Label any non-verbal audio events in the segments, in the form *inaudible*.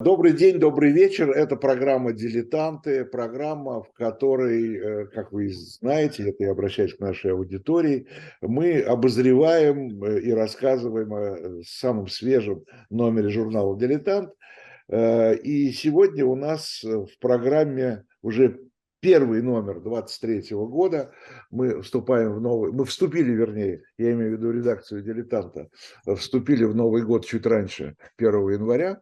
Добрый день, добрый вечер. Это программа «Дилетанты», программа, в которой, э, как вы знаете, это я обращаюсь к нашей аудитории, мы обозреваем э, и рассказываем о самом свежем номере журнала «Дилетант». Э, и сегодня у нас в программе уже первый номер 23 года. Мы вступаем в новый, мы вступили, вернее, я имею в виду редакцию «Дилетанта», вступили в Новый год чуть раньше, 1 января.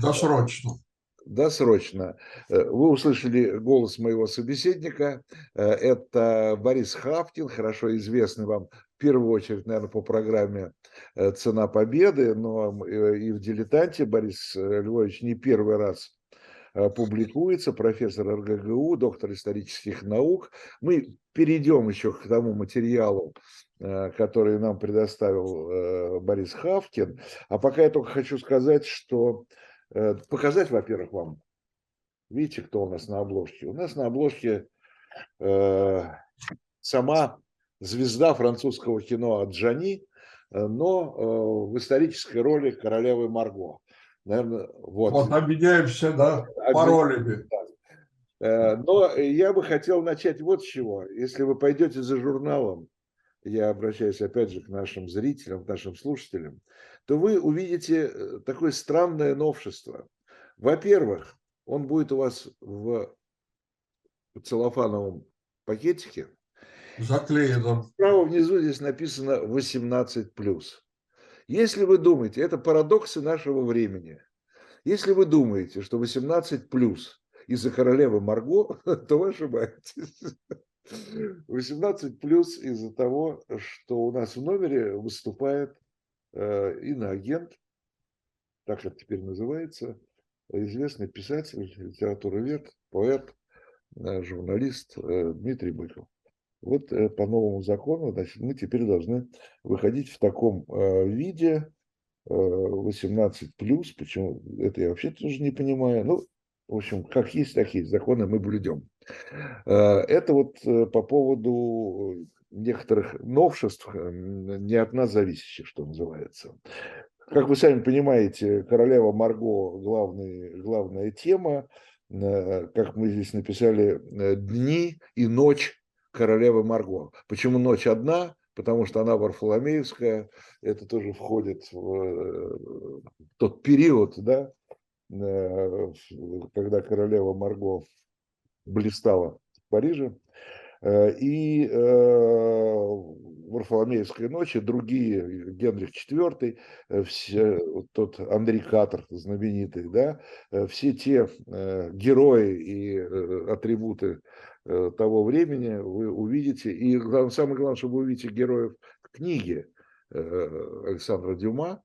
Досрочно. Досрочно. Э, вы услышали голос моего собеседника. Э, это Борис Хавкин, хорошо известный вам в первую очередь, наверное, по программе э, «Цена победы», но и в «Дилетанте» Борис Львович не первый раз публикуется, профессор РГГУ, доктор исторических наук. Мы перейдем еще к тому материалу, который нам предоставил Борис Хавкин. А пока я только хочу сказать, что показать, во-первых, вам. Видите, кто у нас на обложке? У нас на обложке э, сама звезда французского кино Аджани, э, но э, в исторической роли королевы Марго. Наверное, вот. Вот объединяемся, да, паролями. Э, но я бы хотел начать вот с чего. Если вы пойдете за журналом, я обращаюсь опять же к нашим зрителям, к нашим слушателям, то вы увидите э, такое странное новшество. Во-первых, он будет у вас в целлофановом пакетике. Заклеенном. Справа внизу здесь написано 18+. Если вы думаете, это парадоксы нашего времени. Если вы думаете, что 18 плюс из-за королевы Марго, *laughs* то вы ошибаетесь. 18 плюс из-за того, что у нас в номере выступает иноагент, так это теперь называется, известный писатель, литературовед, поэт, э, журналист э, Дмитрий Быков. Вот по новому закону значит, мы теперь должны выходить в таком виде 18 плюс. Почему это я вообще тоже не понимаю. Ну, в общем, как есть, так есть. Законы мы блюдем. Это вот по поводу некоторых новшеств, э, не от нас зависящих, что называется. Как вы сами понимаете, королева Марго главный, главная тема. Э, как мы здесь написали, э, дни и ночь королевы Марго. Почему ночь одна? Потому что она Варфоломеевская, это тоже входит в тот период, да, когда королева Марго блистала в Париже. Э, и э, Варфоломеевской ночи, другие, Генрих IV, э, все, тот Андрей Катер знаменитый, да, все те герои и атрибуты того времени вы увидите. И самое главное, что вы увидите героев книги Александра Дюма,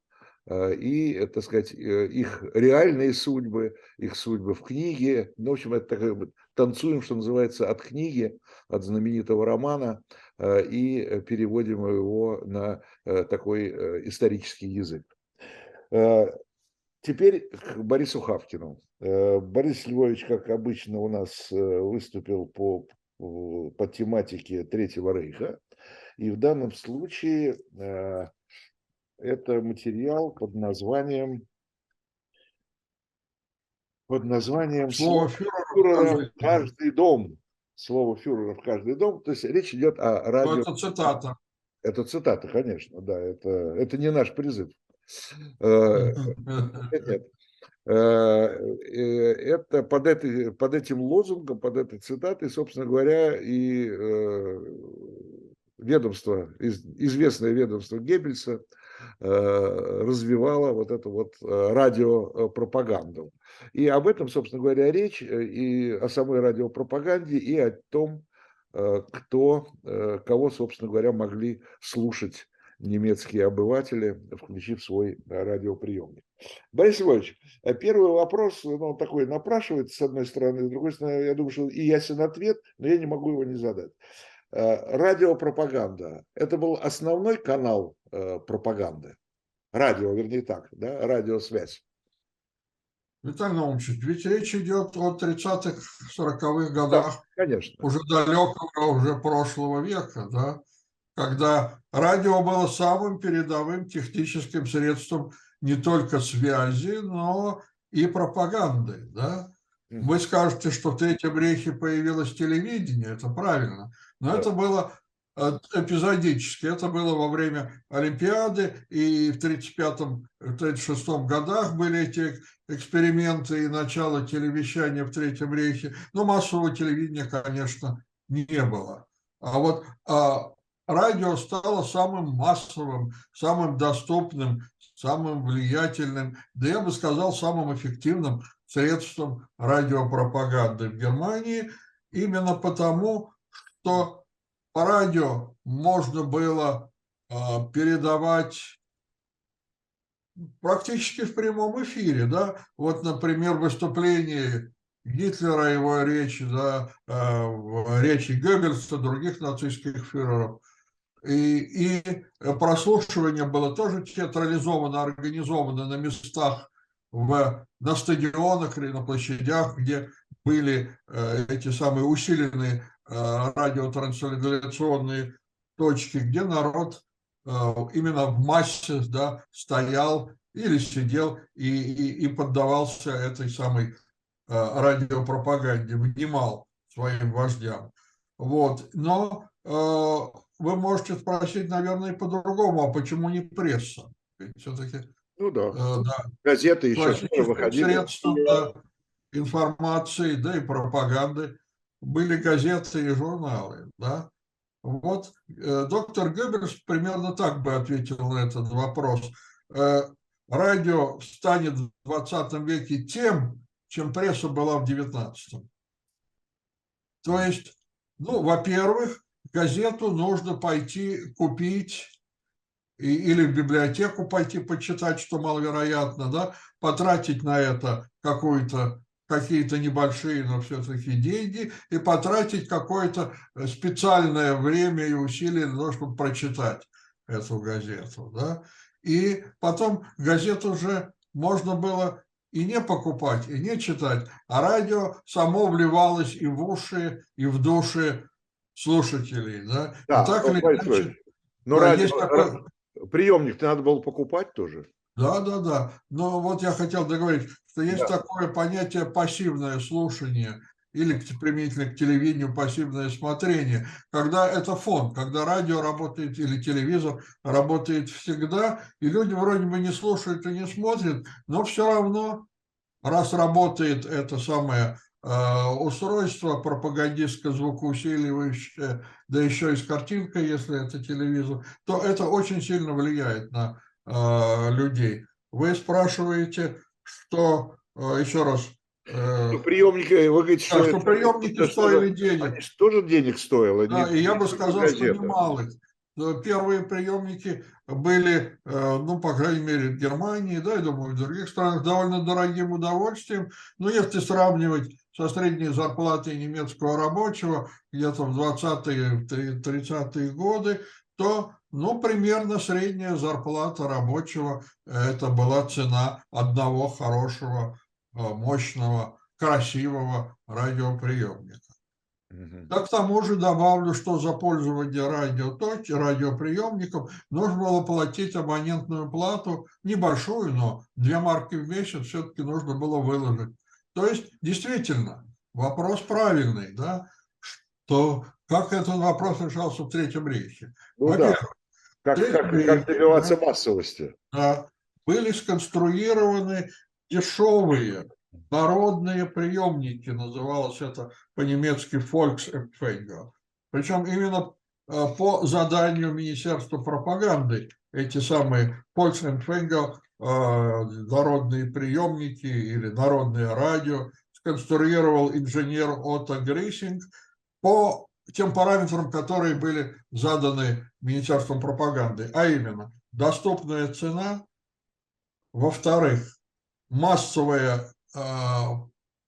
и, так сказать, их реальные судьбы, их судьбы в книге. Ну, в общем, это такая танцуем, что называется, от книги, от знаменитого романа э, и переводим его на э, такой э, исторический язык. Теперь к Борису Хавкину. Борис Львович, как обычно, у нас выступил по, по тематике Третьего Рейха. И в данном случае это материал под названием под названием «Слово фюрера в каждый дом». Слово фюрера в каждый дом. То есть речь идет о радио... это цитата. Это цитата, конечно, да. Это, это не наш призыв. Э, нет. Э, э, это под, этой, под этим лозунгом, под этой цитатой, собственно говоря, и ведомство, известное ведомство Геббельса развивало вот эту вот радиопропаганду. И об этом, собственно говоря, речь э, и о самой радиопропаганде, и о том, э, кто, э, кого, собственно говоря, могли слушать немецкие обыватели, включив свой радиоприемник. Борис Львович, первый вопрос, ну, такой напрашивается, с одной стороны, с другой стороны, я думаю, что и ясен ответ, но я не могу его не задать. Радиопропаганда – это был основной канал пропаганды? Радио, вернее так, да, радиосвязь. Виталий Наумович, ведь речь идет о 30-х, 40-х годах. Да, конечно. Уже далекого, уже прошлого века, да, когда радио было самым передовым техническим средством не только связи, но и пропагандой, да. Вы скажете, что в Третьем рейхе появилось телевидение, это правильно, но Да. это было э, эпизодически, это было во время Олимпиады, и в 1935-1936 годах были эти эксперименты и начало телевещания в Третьем рейхе, но массового телевидения, конечно, не было. А вот а, радио стало самым массовым, самым доступным, самым влиятельным, да я бы сказал, самым эффективным средством радиопропаганды в Германии, именно потому, что по радио можно было а, передавать практически в прямом эфире, да, вот, например, выступление Гитлера, его речи, да, а, речи Геббельса, других нацистских фюреров, и, и прослушивание было тоже театрализовано, организовано на местах, в, на стадионах или на площадях, где были э, эти самые усиленные радиотрансляционные точки, где народ э, именно в массе да, стоял или сидел и, и, и поддавался этой самой э, радиопропаганде, внимал своим вождям. Вот. Но э, вы можете спросить, наверное, по-другому, а почему не пресса? Ведь все-таки Ну да. э, да, Газеты еще выходили. средством да, информации, да и пропаганды были газеты и журналы, да. Вот э, доктор Геббельс примерно так бы ответил на этот вопрос. Э, радио станет в 20 веке тем, чем пресса была в 19. То есть, ну, во-первых, газету нужно пойти купить и, или в библиотеку пойти почитать, что маловероятно, да, потратить на это какую-то какие-то небольшие, но все-таки деньги, и потратить какое-то специальное время и усилия для того, чтобы прочитать эту газету. Да? И потом газету уже можно было и не покупать, и не читать, а радио само вливалось и в уши, и в души слушателей. Да? Да, и так ну, или иначе, Но да, радио- такой- приемник надо было покупать тоже. Да, да, да. Но вот я хотел договорить, что есть Да. такое понятие пассивное слушание или применительно к телевидению пассивное смотрение, когда это фон, когда радио работает или телевизор работает всегда, и люди вроде бы не слушают и не смотрят, но все равно, раз работает это самое э, устройство пропагандистско-звукоусиливающее, да еще и с картинкой, если это телевизор, то это очень сильно влияет на э, людей. Вы спрашиваете, что, э, еще раз, э, Ну, приемники, вы говорите, да, что, что приемники это стоили что-то- денег. Они же тоже денег стоило. Да, не- и я бы сказал, что газета. немалых. Но Первые приемники были, э, ну, по крайней мере, в Германии, да, я думаю, в других странах довольно дорогим удовольствием. Но если сравнивать со средней зарплатой немецкого рабочего где-то в 20-е, 30-е годы, то, ну, примерно средняя зарплата рабочего э, – это была цена одного хорошего, э, мощного, красивого радиоприемника. Мгм. Да к тому же добавлю, что за пользование радиоточ, радиоприемником нужно было платить абонентную плату, небольшую, но 2 марки в месяц все-таки нужно было выложить. То есть, действительно, вопрос правильный, да, что как этот вопрос решался в Третьем рейхе. Ну да, Во-первых, как, как, как добиваться массовости. да, были сконструированы дешевые народные приемники, называлось это по-немецки Volksempfänger. Причем именно э, по заданию Министерства пропаганды эти самые Volksempfänger, э, народные приемники или народное радио, сконструировал инженер Отто Грейсинг по тем параметрам, которые были заданы Министерством пропаганды, а именно доступная цена, во-вторых, массовое э,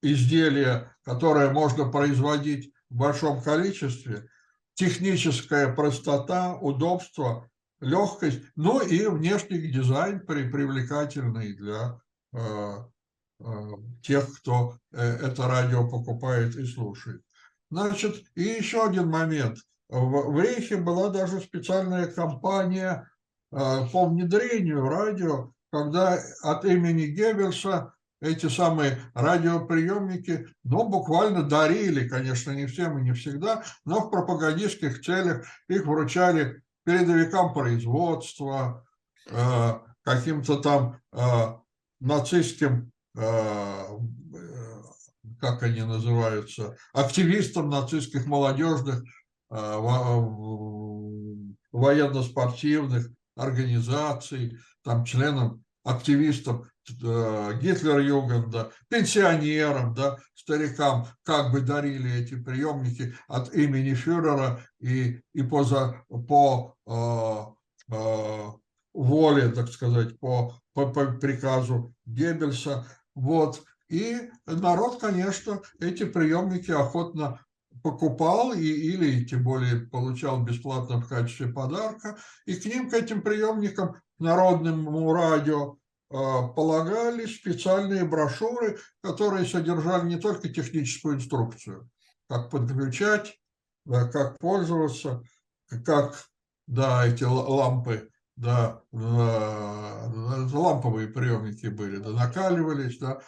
изделие, которое можно производить в большом количестве, техническая простота, удобство, легкость, ну и внешний дизайн при, привлекательный для э, э, тех, кто э, это радио покупает и слушает. Значит, и еще один момент. В, в Рейхе была даже специальная кампания э, по внедрению радио, когда от имени Геббельса эти самые радиоприемники, ну, буквально дарили, конечно, не всем и не всегда, но в пропагандистских целях их вручали передовикам производства, э, каким-то там э, нацистским, как они называются, активистам нацистских молодежных военно-спортивных организаций, там членам, активистам Гитлер-Югенда, пенсионерам, да, старикам, как бы дарили эти приемники от имени фюрера и, и по, за, по э, э, воле, так сказать, по, по, по приказу Геббельса. Вот. И народ, конечно, эти приемники охотно покупал и, или тем более получал бесплатно в качестве подарка. И к ним, к этим приемникам, народному радио, а, полагали специальные брошюры, которые содержали не только техническую инструкцию, как подключать, как пользоваться, как да, эти лампы, да, ламповые приемники были, да, накаливались, да,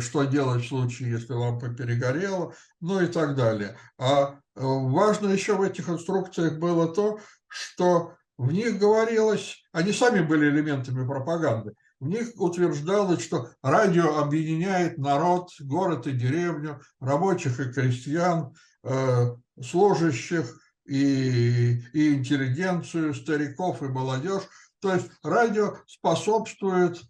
что делать в случае, если лампа перегорела, ну и так далее. А э, важно еще в этих инструкциях было то, что в них говорилось, они сами были элементами пропаганды, в них утверждалось, что радио объединяет народ, город и деревню, рабочих и крестьян, э, служащих и, и интеллигенцию, стариков и молодежь. То есть радио способствует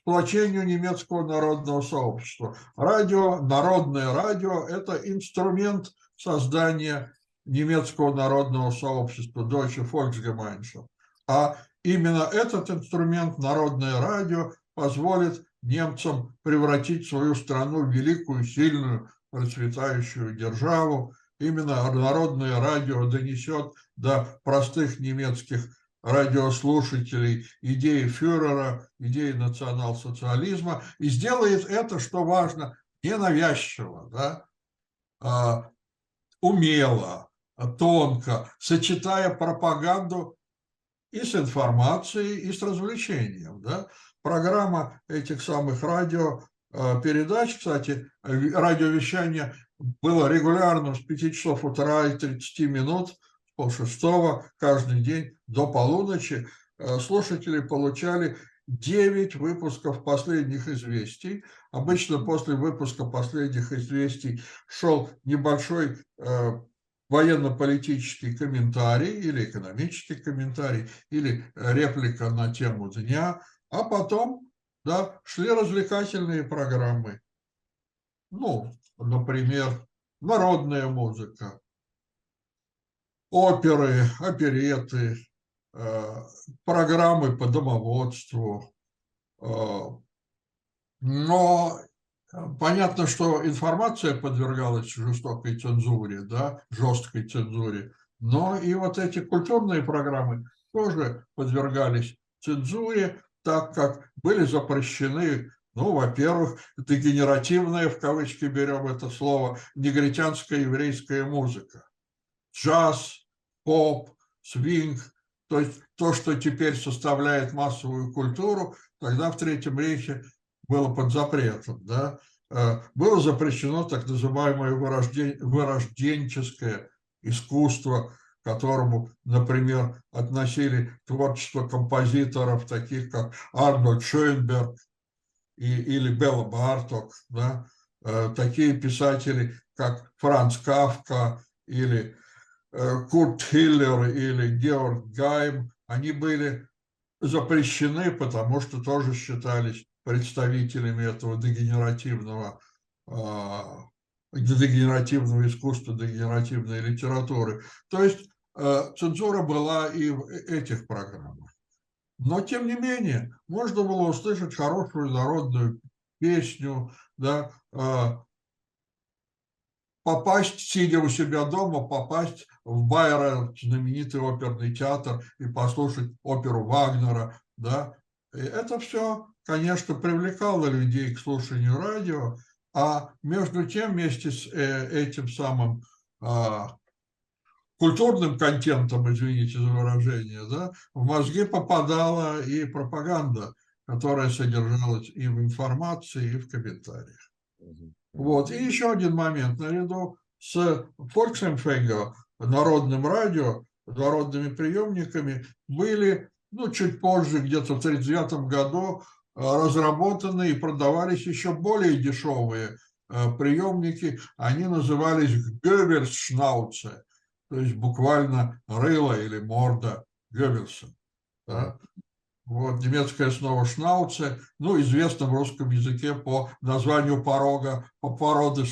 сплочению немецкого народного сообщества. Радио, народное радио – это инструмент создания немецкого народного сообщества, Deutsche Volksgemeinschaft. А Именно этот инструмент, народное радио, позволит немцам превратить свою страну в великую, сильную, процветающую державу. Именно народное радио донесет до простых немецких радиослушателей идеи фюрера, идеи национал-социализма и сделает это, что важно, ненавязчиво, да, а, умело, тонко, сочетая пропаганду и с информацией, и с развлечением. Да? Программа этих самых радиопередач, э, кстати, радиовещание было регулярно с 5 часов утра и 30 минут, с полшестого, каждый день до полуночи. Э, слушатели получали 9 выпусков последних известий. Обычно после выпуска последних известий шел небольшой э, военно-политический комментарий или экономический комментарий, или реплика на тему дня, а потом да, шли развлекательные программы. Ну, например, народная музыка, оперы, опереты, э, программы по домоводству. Э, но Понятно, что информация подвергалась жестокой цензуре, да, жесткой цензуре, но и вот эти культурные программы тоже подвергались цензуре, так как были запрещены, ну, во-первых, дегенеративная, в кавычки берем это слово, негритянская еврейская музыка, джаз, поп, свинг, то есть то, что теперь составляет массовую культуру, тогда в Третьем Рейхе было под запретом, да, э, было запрещено так называемое вырожден... вырожденческое искусство, к которому, например, относили творчество композиторов, таких как Арнольд Шойнберг и, или Белла Барток, да, э, такие писатели, как Франц Кавка или Курт Хиллер или Георг Гайм, они были запрещены, потому что тоже считались представителями этого дегенеративного, а, дегенеративного искусства, дегенеративной литературы. То есть э, цензура была и в этих программах. Но, тем не менее, можно было услышать хорошую народную песню, да, а, попасть, сидя у себя дома, попасть в Байера, знаменитый оперный театр, и послушать оперу Вагнера, да, и это все конечно, привлекало людей к слушанию радио, а между тем вместе с э, этим самым а, культурным контентом, извините за выражение, да, в мозги попадала и пропаганда. которая содержалась и в информации, и в комментариях. Вот. И еще один момент. Наряду с Volksempfänger, народным радио, народными приемниками, были, ну, чуть позже, где-то в 1939 году, э, разработаны и продавались еще более дешевые э, приемники. Они назывались Геббельсшнауце, то есть буквально рыло или морда Геббельса. Да? Вот немецкое слово «шнауце», ну, известно в русском языке по названию порога, по породы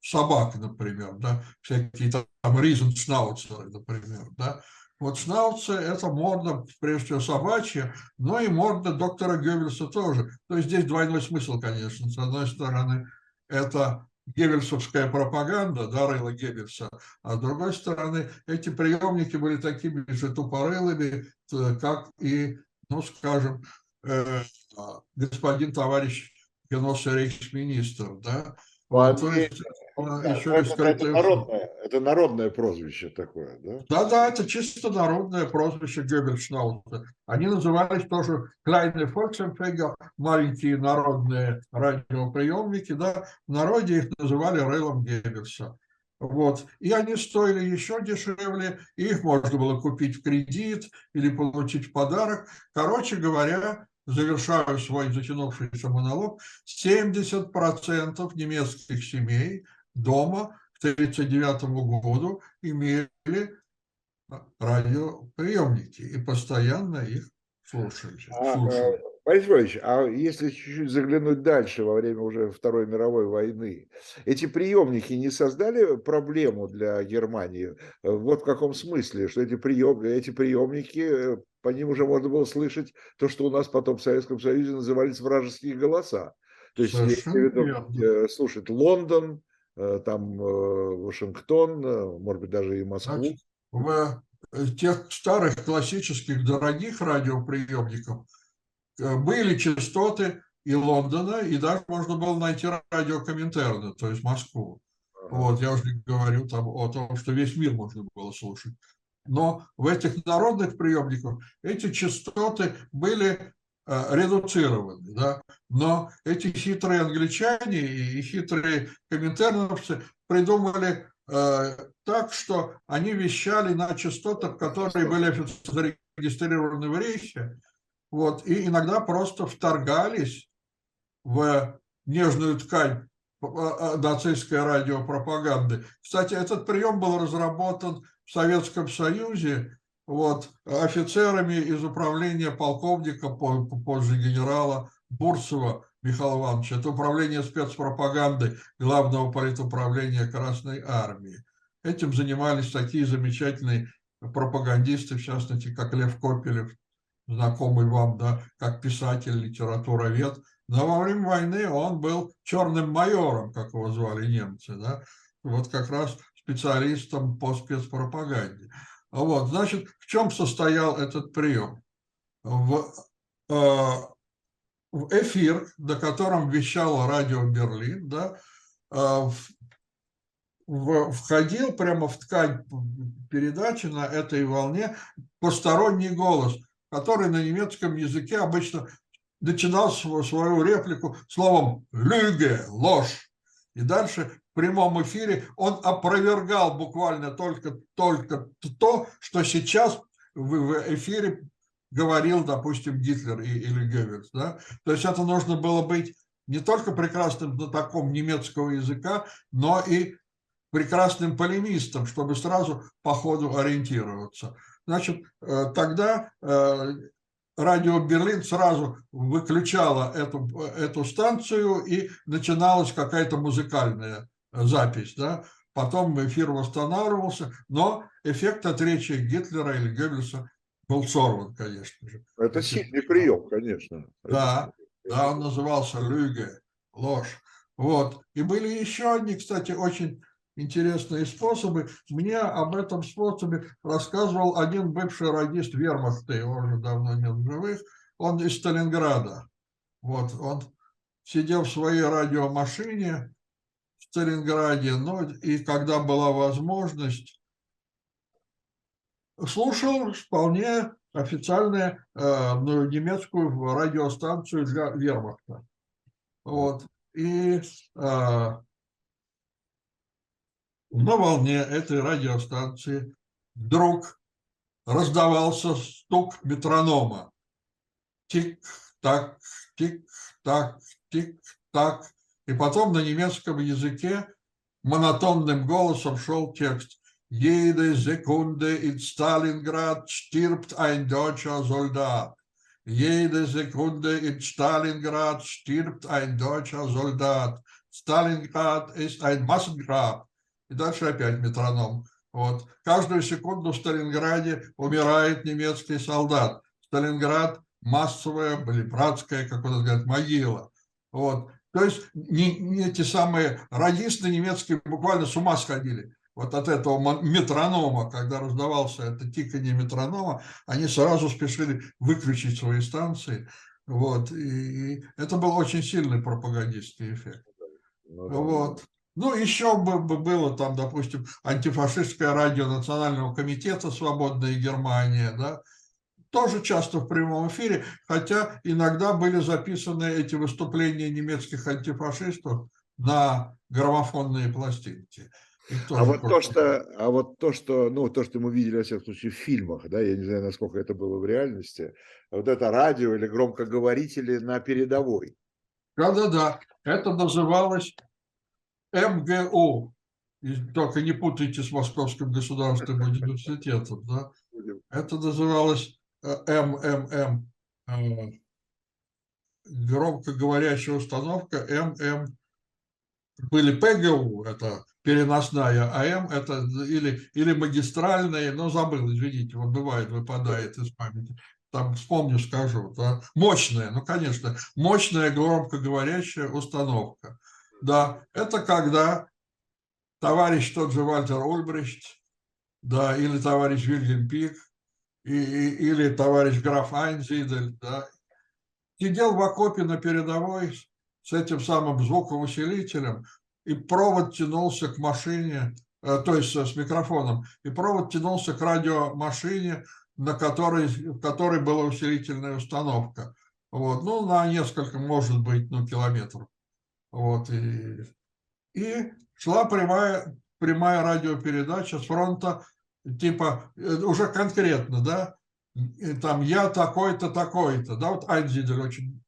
собак, например, да, всякие там ризеншнауцеры, например, да. Вот шнауце – это морда, прежде всего, собачья, но и морда доктора Геббельса тоже. То есть здесь двойной смысл, конечно. С одной стороны, это геббельсовская пропаганда, да, рыла Геббельса, а с другой стороны, эти приемники были такими же тупорылыми, т- как и ну, скажем, э, господин товарищ Геносый рейхсминистр, да, Ну, Ну, они- есть, Да, еще ну, это, это скрытая народное, это народное прозвище такое, да? Да-да, это чисто народное прозвище Геббельшнаута. Они назывались тоже Kleine Volksempfänger, маленькие народные радиоприемники, да, в народе их называли Рейлом Геббельса. Вот. И они стоили еще дешевле, и их можно было купить в кредит или получить в подарок. Короче говоря, завершаю свой затянувшийся монолог, 70% немецких семей дома к 1939 году имели радиоприемники и постоянно их слушали. А, слушали. Борис Иванович, а если чуть-чуть заглянуть дальше, во время уже Второй мировой войны, эти приемники не создали проблему для Германии? Вот в каком смысле, что эти, прием, эти приемники, э, по ним уже можно было слышать то, что у нас потом в Советском Союзе назывались вражеские голоса. То есть, Совершенно виду, верно. э, слушать Лондон, э, там Вашингтон, может быть, даже и Москву. Значит, в тех старых классических дорогих радиоприемников были частоты и Лондона, и даже можно было найти радио Коминтерна, то есть Москву. Вот, я уже не говорю там о том, что весь мир можно было слушать. Но в этих народных приемниках эти частоты были э, редуцированы, да. Но эти хитрые англичане и хитрые коминтерновцы придумали э, так, что они вещали на частотах, которые были зарегистрированы в Рейхе, вот, и иногда просто вторгались в нежную ткань э, э, нацистской радиопропаганды. Кстати, этот прием был разработан в Советском Союзе вот, офицерами из управления полковника, по- позже генерала Бурцева Михаила Ивановича. Это управление спецпропаганды Главного политуправления Красной Армии. Этим занимались такие замечательные пропагандисты, в частности, как Лев Копелев, знакомый вам, да, как писатель, литературовед. Но во время войны он был черным майором, как его звали немцы, да, вот как раз специалистом по спецпропаганде. Вот, значит, в чем состоял этот прием? В, э, в эфир, на котором вещало радио Берлин, да, э, в- в- входил прямо в ткань передачи на этой волне посторонний голос, который на немецком языке обычно начинал свою, реплику словом «лüge» – ложь. И дальше в прямом эфире он опровергал буквально только, только то, что сейчас в, эфире говорил, допустим, Гитлер или Геббельс. Да? То есть это нужно было быть не только прекрасным знатоком немецкого языка, но и прекрасным полемистом, чтобы сразу по ходу ориентироваться. Значит, э, тогда э, радио Берлин сразу выключало эту, эту станцию и начиналась какая-то музыкальная запись. Да? Потом эфир восстанавливался, но эффект от речи Гитлера или Геббельса был сорван, конечно же. Это сильный прием, конечно. Да, да, он назывался Люге, ложь. Вот. И были еще одни, кстати, очень интересные способы. Мне об этом способе рассказывал один бывший радист вермахта, его уже давно нет в живых, он из Сталинграда. Вот, он сидел в своей радиомашине в Сталинграде, ну, и когда была возможность слушал вполне официальную э, ну, немецкую радиостанцию для вермахта. Вот. И э, на волне этой радиостанции вдруг раздавался стук метронома. Тик-так, тик-так, тик-так. И потом на немецком языке монотонным голосом шел текст. Jede Sekunde in Stalingrad stirbt ein deutscher Soldat. Jede Sekunde in Stalingrad stirbt ein deutscher Soldat. Stalingrad ist ein Massengrab. И дальше опять метроном. Вот. Каждую секунду в Сталинграде умирает немецкий солдат. Сталинград массовая, или братская, как он говорит, могила. Вот. То есть не, не эти самые радисты немецкие буквально с ума сходили вот от этого метронома, когда раздавался это тиканье метронома, они сразу спешили выключить свои станции. Вот. И, и это был очень сильный пропагандистский эффект. Ну, да. Вот. Ну, еще бы, бы было там, допустим, антифашистское радио Национального комитета «Свободная Германия», да, тоже часто в прямом эфире, хотя иногда были записаны эти выступления немецких антифашистов на граммофонные пластинки. А вот, то, что, а вот то, что, ну, то, что мы видели, во всяком случае, в фильмах, да, я не знаю, насколько это было в реальности, вот это радио или громкоговорители на передовой. Да-да-да, это называлось МГУ, и только не путайте с Московским государственным *laughs* университетом, да. Это называлось э, МММ, э, громкоговорящая установка ММ. Были ПГУ, это переносная АМ, это или, или магистральная, но забыл, извините, вот бывает, выпадает из памяти. Там вспомню, скажу. Да? Мощная, ну, конечно, мощная громкоговорящая установка. Да, это когда товарищ тот же Вальтер Ульбрихт, да, или товарищ Вильгельм Пик, и, и, или товарищ граф Айнзидель, да, сидел в окопе на передовой с этим самым звуковосилителем, и провод тянулся к машине, э, то есть с микрофоном, и провод тянулся к радиомашине, на которой, в которой была усилительная установка. Вот, ну, на несколько, может быть, ну, километров. Вот, и, и шла прямая, прямая радиопередача с фронта, типа, э, уже конкретно, да, и там я такой-то, такой-то, да, вот Айнзидель очень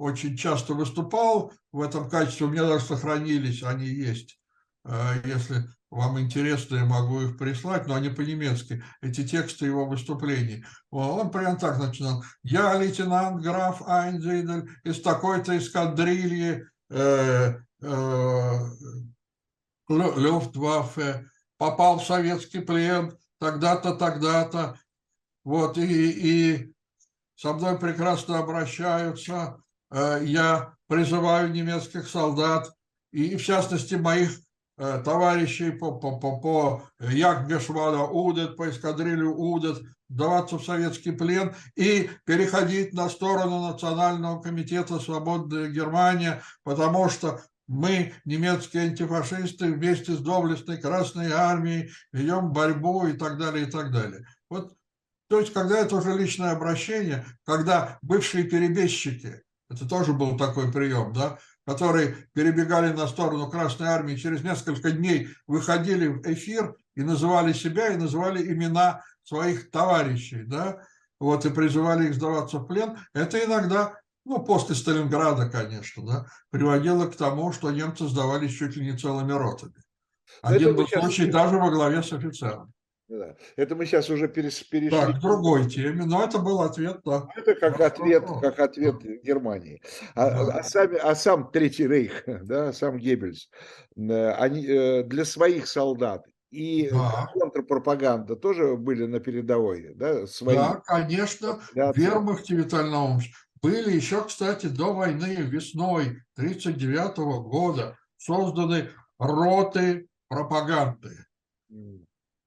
очень часто выступал в этом качестве. У меня даже сохранились, они есть. А, если вам интересно, я могу их прислать, но они по-немецки. Эти тексты его выступлений. Он прям так начинал. Я лейтенант граф Айнзейдель из такой-то эскадрильи э, э, Люфтваффе, попал в советский плен, тогда-то, тогда-то. Вот, и, и со мной прекрасно обращаются, Э, я призываю немецких солдат и, в частности, моих э, товарищей по, по, по, по Якгешвада Удет, по эскадрилью Удет, даваться в советский плен и переходить на сторону Национального комитета «Свободная Германия», потому что мы, немецкие антифашисты, вместе с доблестной Красной Армией ведем борьбу и так далее, и так далее. Вот, то есть, когда это уже личное обращение, когда бывшие перебежчики это тоже был такой прием, да, которые перебегали на сторону Красной Армии, через несколько дней выходили в эфир и называли себя, и называли имена своих товарищей, да, вот, и призывали их сдаваться в плен. Это иногда, ну, после Сталинграда, конечно, да, приводило к тому, что немцы сдавались чуть ли не целыми ротами. Один был случай даже во главе с офицером. Да. Это мы сейчас уже перешли. Так, к другой теме, но это был ответ, да. Это как ответ, как ответ Германии. А, да. а, сами, а сам Третий Рейх, *laughs* да, сам Геббельс, э, они э, для своих солдат и да. контрпропаганда тоже были на передовой, да? Свои. Да, конечно, да, в Вермахте, Виталий Наумович, были еще, кстати, до войны весной 1939 года созданы роты пропаганды.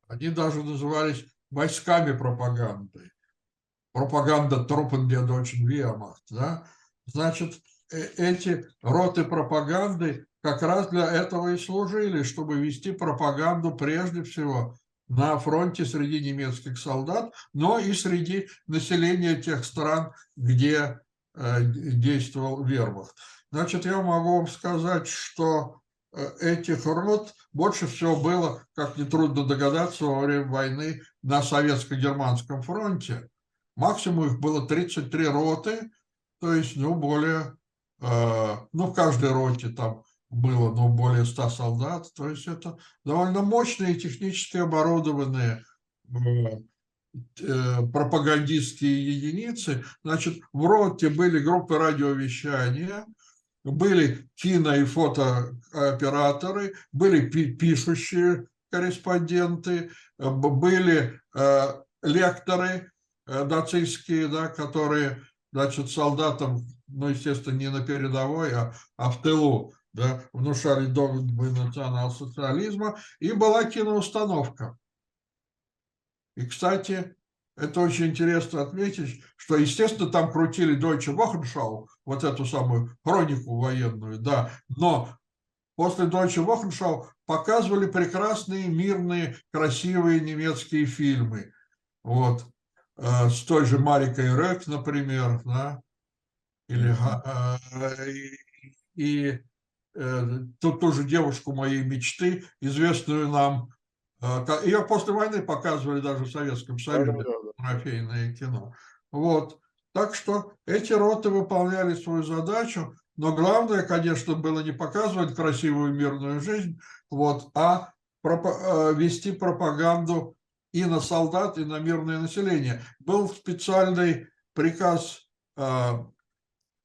Они даже назывались войсками пропаганды. Пропаганда Труппен очень Wehrmacht. Да? Значит, э, эти роты пропаганды как раз для этого и служили, чтобы вести пропаганду прежде всего на фронте среди немецких солдат, но и среди населения тех стран, где э, действовал вермахт. Значит, я могу вам сказать, что э, этих рот больше всего было, как нетрудно догадаться, во время войны на Советско-Германском фронте. Максимум их было 33 роты, то есть, ну, более, э, ну, в каждой роте там было, ну, более 100 солдат, то есть это довольно мощные технически оборудованные э, э, пропагандистские единицы. Значит, в роте были группы радиовещания, были кино- и фотооператоры, были пишущие корреспонденты, были лекторы нацистские, да, которые, значит, солдатам, ну, естественно, не на передовой, а, а в тылу, да, внушали догмы национал-социализма, и была киноустановка. И, кстати, это очень интересно отметить, что, естественно, там крутили Deutsche Wochenschau, вот эту самую хронику военную, да, но после Deutsche Wochenschau показывали прекрасные, мирные, красивые немецкие фильмы. Вот. Э, с той же Марикой Рек, например, да, или, э, и, и э, тут тоже девушку моей мечты, известную нам, ее после войны показывали даже в Советском Союзе, трофейное кино. Вот. Так что эти роты выполняли свою задачу, но главное, конечно, было не показывать красивую мирную жизнь, вот, а вести пропаганду и на солдат, и на мирное население. Был специальный приказ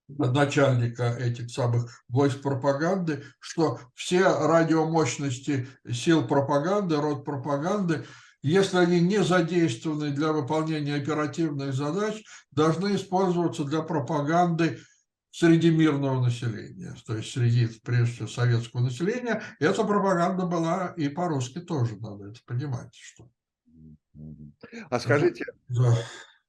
начальника этих самых войск пропаганды, что все радиомощности сил пропаганды, род пропаганды, если они не задействованы для выполнения оперативных задач, должны использоваться для пропаганды среди мирного населения, то есть среди, прежде всего, советского населения. Эта пропаганда была и по-русски тоже, надо это понимать. Что... А скажите, да.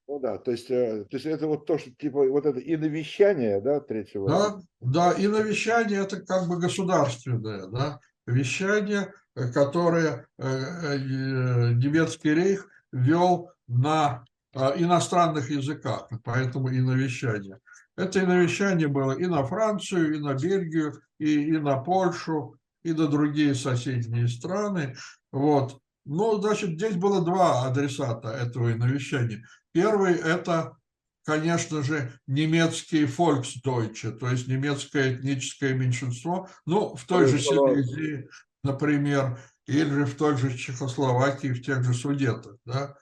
Ну да, то есть, э, то есть это вот то, что типа вот это и навещание, да, третьего? Да, да, и навещание это как бы государственное, да, вещание, э, которое э, немецкий рейх вел на иностранных языках, поэтому и навещание. Это и навещание было и на Францию, и на Бельгию, и, и на Польшу, и на другие соседние страны. Вот. Ну, значит, здесь было два адресата этого навещания. Первый – это, конечно же, немецкий Volksdeutsche, то есть немецкое этническое меньшинство, ну, в той же Силезии, например, или же в той же Чехословакии, в тех же Судетах. Да?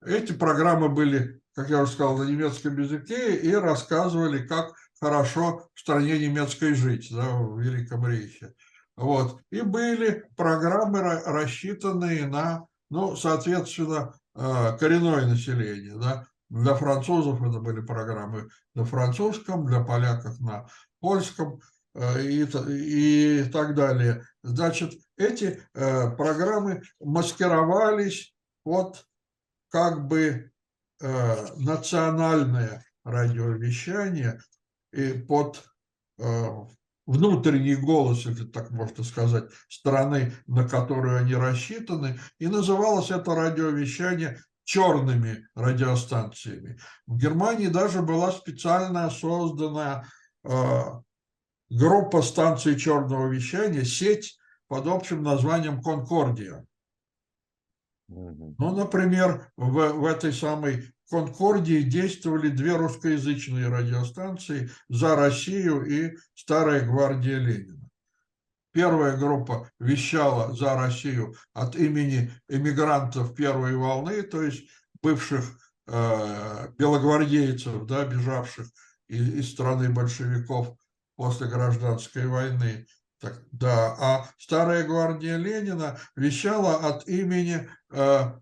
Эти программы были, как я уже сказал, на немецком языке и рассказывали, как хорошо в стране немецкой жить да, в Великом Рейхе. Вот. И были программы, рассчитанные на, ну, соответственно, э, коренное население. Да? Для французов это были программы на французском, для поляков на польском э, и, и так далее. Значит, эти э, программы маскировались под как бы национальное радиовещание и под внутренний голос, если так можно сказать, страны, на которую они рассчитаны, и называлось это радиовещание черными радиостанциями. В Германии даже была специально создана э, группа станций черного вещания, сеть под общим названием «Конкордия». Ну, например, в, в этой самой Конкордии действовали две русскоязычные радиостанции «За Россию» и «Старая гвардия Ленина». Первая группа вещала «За Россию» от имени эмигрантов первой волны, то есть бывших э, белогвардейцев, да, бежавших из, из страны большевиков после гражданской войны. Так, да, а Старая гвардия Ленина вещала от имени э,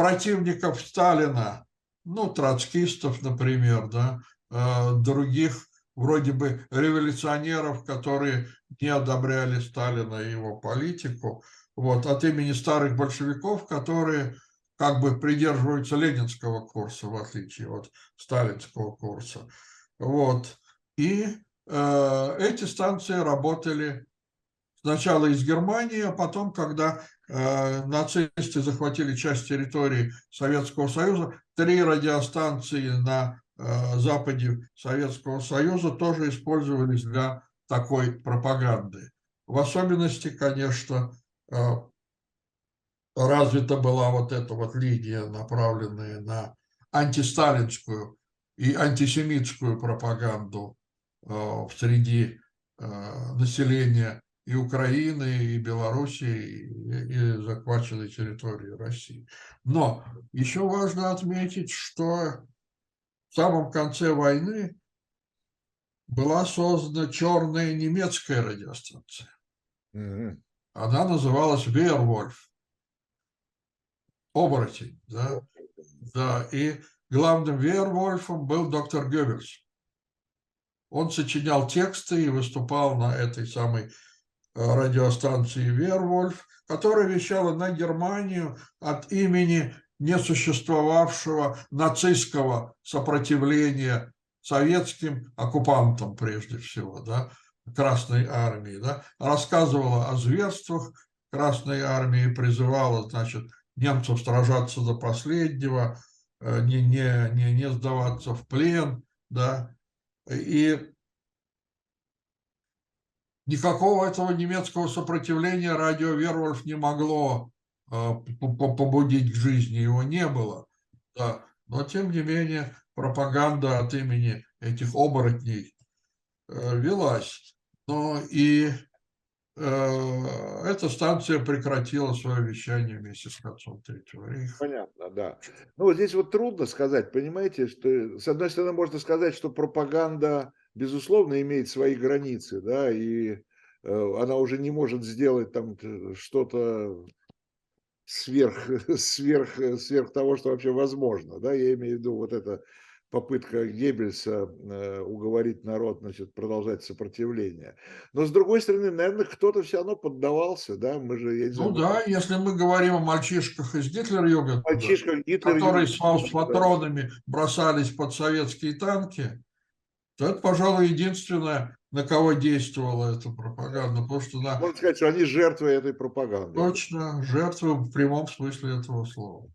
противников Сталина, ну, троцкистов, например, да, э, других вроде бы революционеров, которые не одобряли Сталина и его политику, вот, от имени старых большевиков, которые как бы придерживаются ленинского курса, в отличие от сталинского курса. Вот. И э, эти станции работали Сначала из Германии, а потом, когда э, нацисты захватили часть территории Советского Союза, три радиостанции на э, западе Советского Союза тоже использовались для такой пропаганды. В особенности, конечно, э, развита была вот эта вот линия, направленная на антисталинскую и антисемитскую пропаганду э, среди э, населения и Украины, и Белоруссии, и, и захваченной территории России. Но еще важно отметить, что в самом конце войны была создана черная немецкая радиостанция. Она называлась Вервольф. Оборотень, да? Да, и главным Вервольфом был доктор Геббельс. Он сочинял тексты и выступал на этой самой радиостанции Вервольф, которая вещала на Германию от имени несуществовавшего нацистского сопротивления советским оккупантам прежде всего, да, Красной армии, да, рассказывала о зверствах Красной армии, призывала, значит, немцев сражаться до последнего, э, не, не, не, не сдаваться в плен, да, и никакого этого немецкого сопротивления радио Вервольф не могло э, по- по- побудить к жизни, его не было, да, но тем не менее пропаганда от имени этих оборотней э, велась. Но и э, эта станция прекратила свое вещание вместе с концом Третьего рейха. Понятно, да. Ну, здесь вот трудно сказать, понимаете, что с одной стороны можно сказать, что пропаганда, безусловно, имеет свои границы, да, и э, она уже не может сделать там т- что-то сверх, *laughs* сверх, сверх того, что вообще возможно, да, я имею в виду вот эта попытка Геббельса э, уговорить народ, значит, продолжать сопротивление. Но с другой стороны, наверное, кто-то все равно поддавался, да, мы же, я не Ну да, если мы говорим о мальчишках из Гитлер-Югента, мальчишка Гитлер, которые с патронами бросались под советские танки, то это, пожалуй, единственное, на кого действовала эта пропаганда, потому что на Можно сказать, что они жертвы этой пропаганды. точно жертвы в прямом смысле этого слова.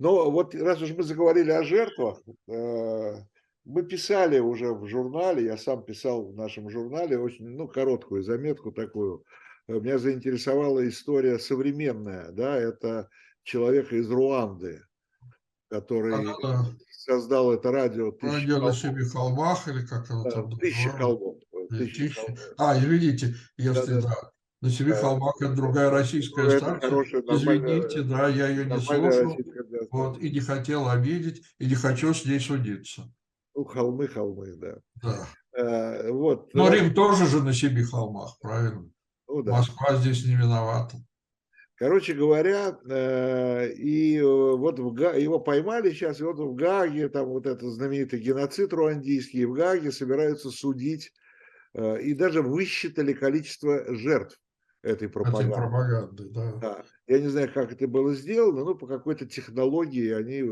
Но вот раз уж мы заговорили о жертвах, э, мы писали уже в журнале, я сам писал в нашем журнале очень, ну, короткую заметку такую. Меня заинтересовала история современная, да, это человека из Руанды, который. Создал это радио «Тысяча Радио на холмов». семи холмах или как оно Да, там «Тысяча холмов». А, извините, если Да-да. да. На семи Да. холмах это другая российская Ну, станция. хорошая, Извините, да, я ее не слушал. Вот, и не хотел обидеть, и не хочу с ней судиться. Ну, холмы, холмы, да. Да. Э, Вот. Но э, Рим тоже же на семи холмах, правильно? ну да. Москва здесь не виновата. Короче говоря, э, и э, вот в Га- его поймали сейчас, и вот в Гааге, там вот этот знаменитый геноцид руандийский, в Гааге собираются судить, э, и даже высчитали количество жертв этой Этой пропаганды. пропаганды, да. Да. Я не знаю, как это было сделано, но по какой-то технологии они,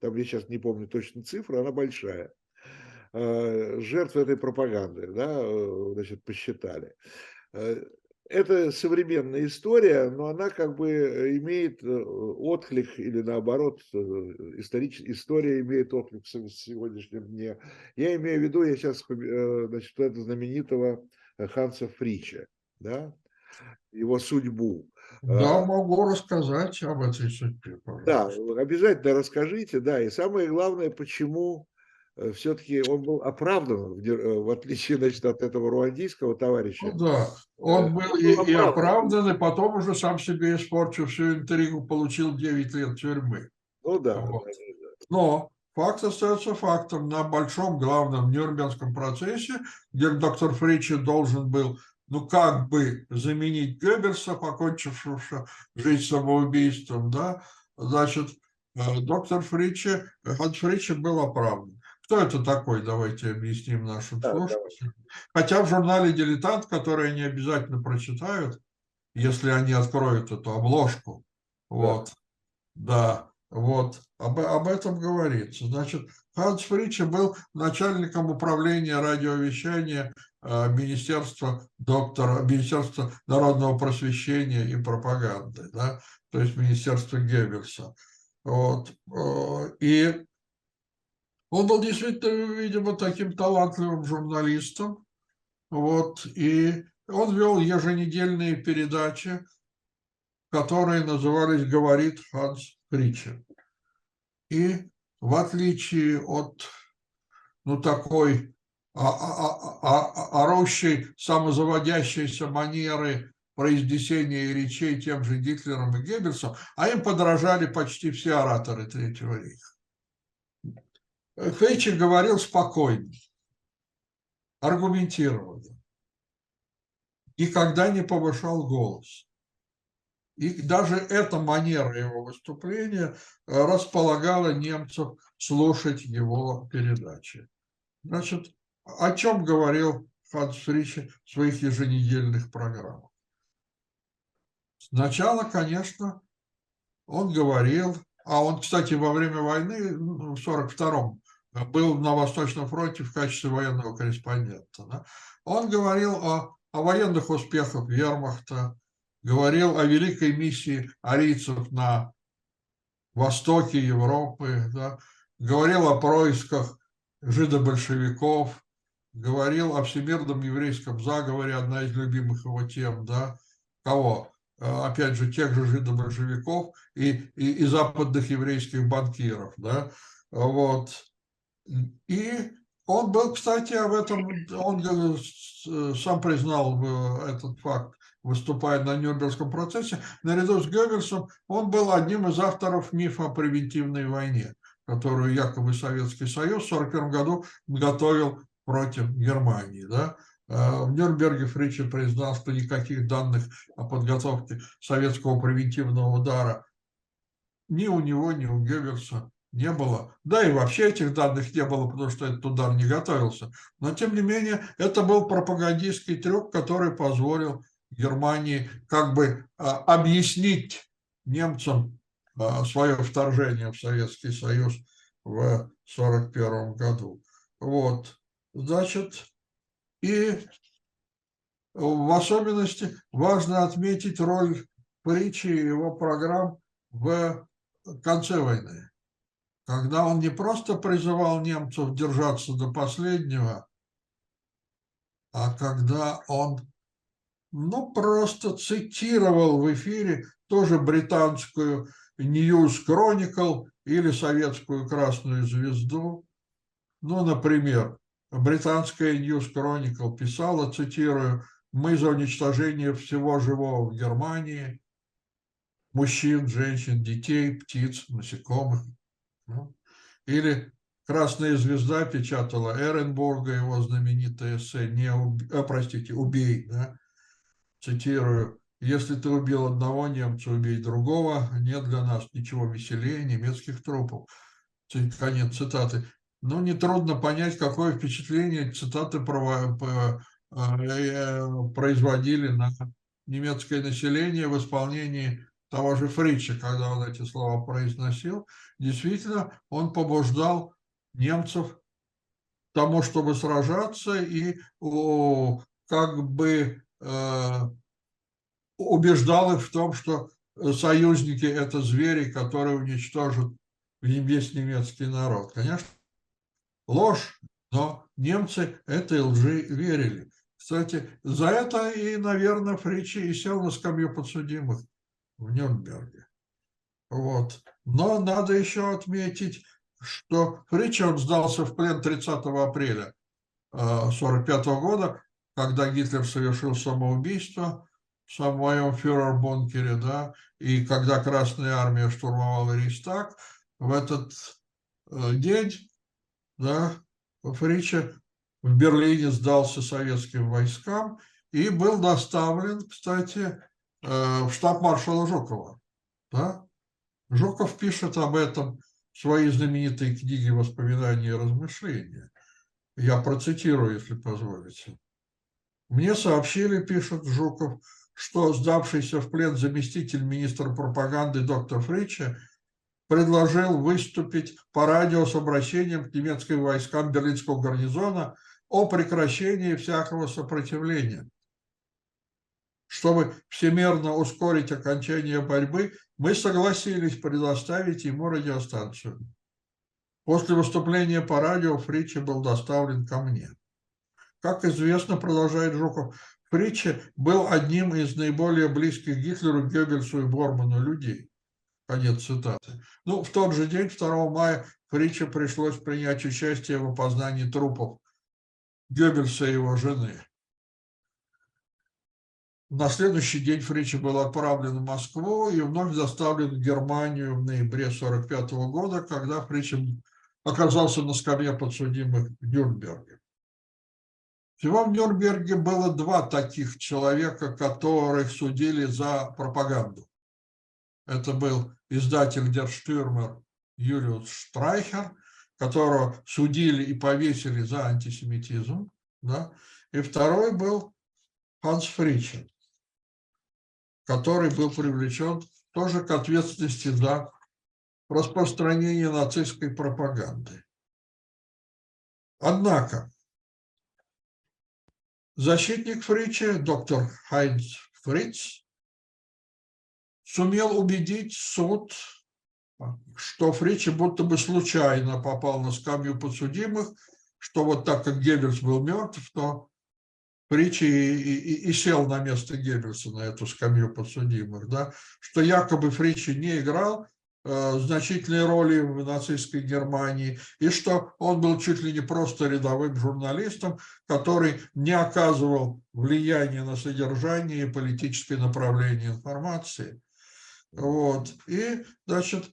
там я сейчас не помню точно цифру, она большая. Жертв этой пропаганды, да, значит, посчитали. Это современная история, но она как бы э, имеет э, отклик или наоборот, э, историч... история имеет отклик в сего- сегодняшнем дне. Я имею в виду, я сейчас, значит, это знаменитого Ханса Фрича, да, его судьбу. Да, А, могу рассказать об этой судьбе, Да, пожалуйста. обязательно расскажите, да, и самое главное, почему все-таки он был оправдан, в э, в отличие, значит, от этого руандийского Ну товарища. да, Э, он был он и, был и оправдан. и потом уже сам себе испортил всю интригу, получил 9 лет тюрьмы. Ну да, Вот. да, да, да. Но факт остается фактом. На большом главном Нюрнбергском процессе, где доктор Фричи должен был, ну, как бы заменить Геббельса, покончившего жизнь самоубийством, да, значит, э, доктор Фричи, Ханс Фричи был оправдан. Кто это такой? Давайте объясним нашим Да, слушателям. Хотя в журнале «Дилетант», который они обязательно прочитают, если они откроют эту обложку, вот, да, вот, об, об этом говорится. Значит, Ханс Фриче был начальником управления радиовещания э, министерства доктора, министерства народного просвещения и пропаганды, да, то есть министерство Геббельса. Вот. Э, и он был действительно, видимо, таким талантливым журналистом. Вот. И он вел еженедельные передачи, которые назывались «Говорит Ханс Фриче». И в отличие от ну, такой а, а, а, орущей, самозаводящейся манеры произнесения речей тем же Гитлером и Геббельсом, а им подражали почти все ораторы Третьего рейха. Фейчик говорил спокойно, аргументированно, никогда не повышал голос. И даже эта манера его выступления располагала немцев слушать его передачи. Значит, о чем говорил Ханс Фричи в своих еженедельных программах? Сначала, конечно, он говорил, а он, кстати, во время войны ну, в 1942-м был на Восточном фронте в качестве военного корреспондента. Да? Он говорил о, о военных успехах вермахта, говорил о великой миссии арийцев на востоке Европы, да? говорил о происках жидобольшевиков, говорил о всемирном еврейском заговоре, одна из любимых его тем, да, кого? Э, опять же, тех же жидобольшевиков и, и, и западных еврейских банкиров, да, вот. И он был, кстати, об этом, он э, сам признал этот факт, выступая на Нюрнбергском процессе, наряду с Геббельсом, он был одним из авторов мифа о превентивной войне, которую якобы Советский Союз в 1941 году готовил против Германии. Да? А в Нюрнберге Фричи признал, что никаких данных о подготовке советского превентивного удара ни у него, ни у Геббельса не было. Да и вообще этих данных не было, потому что этот удар не готовился. Но, тем не менее, это был пропагандистский трюк, который позволил Германии как бы а, объяснить немцам а, свое вторжение в Советский Союз в 1941 году. Вот. Значит, и в особенности важно отметить роль притчи и его программ в конце войны, когда он не просто призывал немцев держаться до последнего, а когда он ну, просто цитировал в эфире тоже британскую News Chronicle или советскую Красную Звезду. Ну, например, британская News Chronicle писала, цитирую, «Мы за уничтожение всего живого в Германии, мужчин, женщин, детей, птиц, насекомых». Ну, или «Красная звезда» печатала Эренбурга, его знаменитое эссе «Не уб... а, простите, «Убей», да? цитирую, «Если ты убил одного немца, убей другого, нет для нас ничего веселее немецких трупов». Конец цитаты ну, нетрудно понять, какое впечатление цитаты э, производили на немецкое население в исполнении того же Фрича, когда он эти слова произносил. Действительно, он побуждал немцев тому, чтобы сражаться и как бы э, убеждал их в том, что союзники – это звери, которые уничтожат весь немецкий народ. Конечно, ложь, но немцы этой лжи верили. Кстати, за это и, наверное, Фричи и сел на скамью подсудимых в Нюрнберге. Вот. Но надо еще отметить, что он сдался в плен 30 апреля 1945 э, года, когда Гитлер совершил самоубийство в своем фюрер-бункере, да, и когда Красная Армия штурмовала Рейхстаг, в этот э, день да, Фрича в Берлине сдался советским войскам и был доставлен, кстати, в штаб маршала Жукова. Да? Жуков пишет об этом в своей знаменитой книге «Воспоминания и размышления». Я процитирую, если позволите. «Мне сообщили, – пишет Жуков, – что сдавшийся в плен заместитель министра пропаганды доктор Фрича предложил выступить по радио с обращением к немецким войскам берлинского гарнизона о прекращении всякого сопротивления. Чтобы всемерно ускорить окончание борьбы, мы согласились предоставить ему радиостанцию. После выступления по радио Фричи был доставлен ко мне. Как известно, продолжает Жуков, Фричи был одним из наиболее близких Гитлеру, Геббельсу и Борману людей. Конец цитаты. Ну, в тот же день, 2 мая, Фриче пришлось принять участие в опознании трупов Геббельса и его жены. На следующий день Фричи был отправлен в Москву и вновь доставлен в Германию в ноябре 1945 года, когда Фричи оказался на скамье подсудимых в Нюрнберге. Всего в Нюрнберге было два таких человека, которых судили за пропаганду. Это был издатель Дерштюрмер Юлиус Штрайхер, которого судили и повесили за антисемитизм. Да? И второй был Ханс Фричен, который был привлечен тоже к ответственности за распространение нацистской пропаганды. Однако защитник Фрича, доктор Хайнц Фриц, сумел убедить суд, что Фричи будто бы случайно попал на скамью подсудимых, что вот так как Геббельс был мертв, то Фричи и, и, и сел на место Геббельса на эту скамью подсудимых, да, что якобы Фричи не играл э, значительной роли в нацистской Германии, и что он был чуть ли не просто рядовым журналистом, который не оказывал влияния на содержание и политическое направление информации. Вот. И, значит,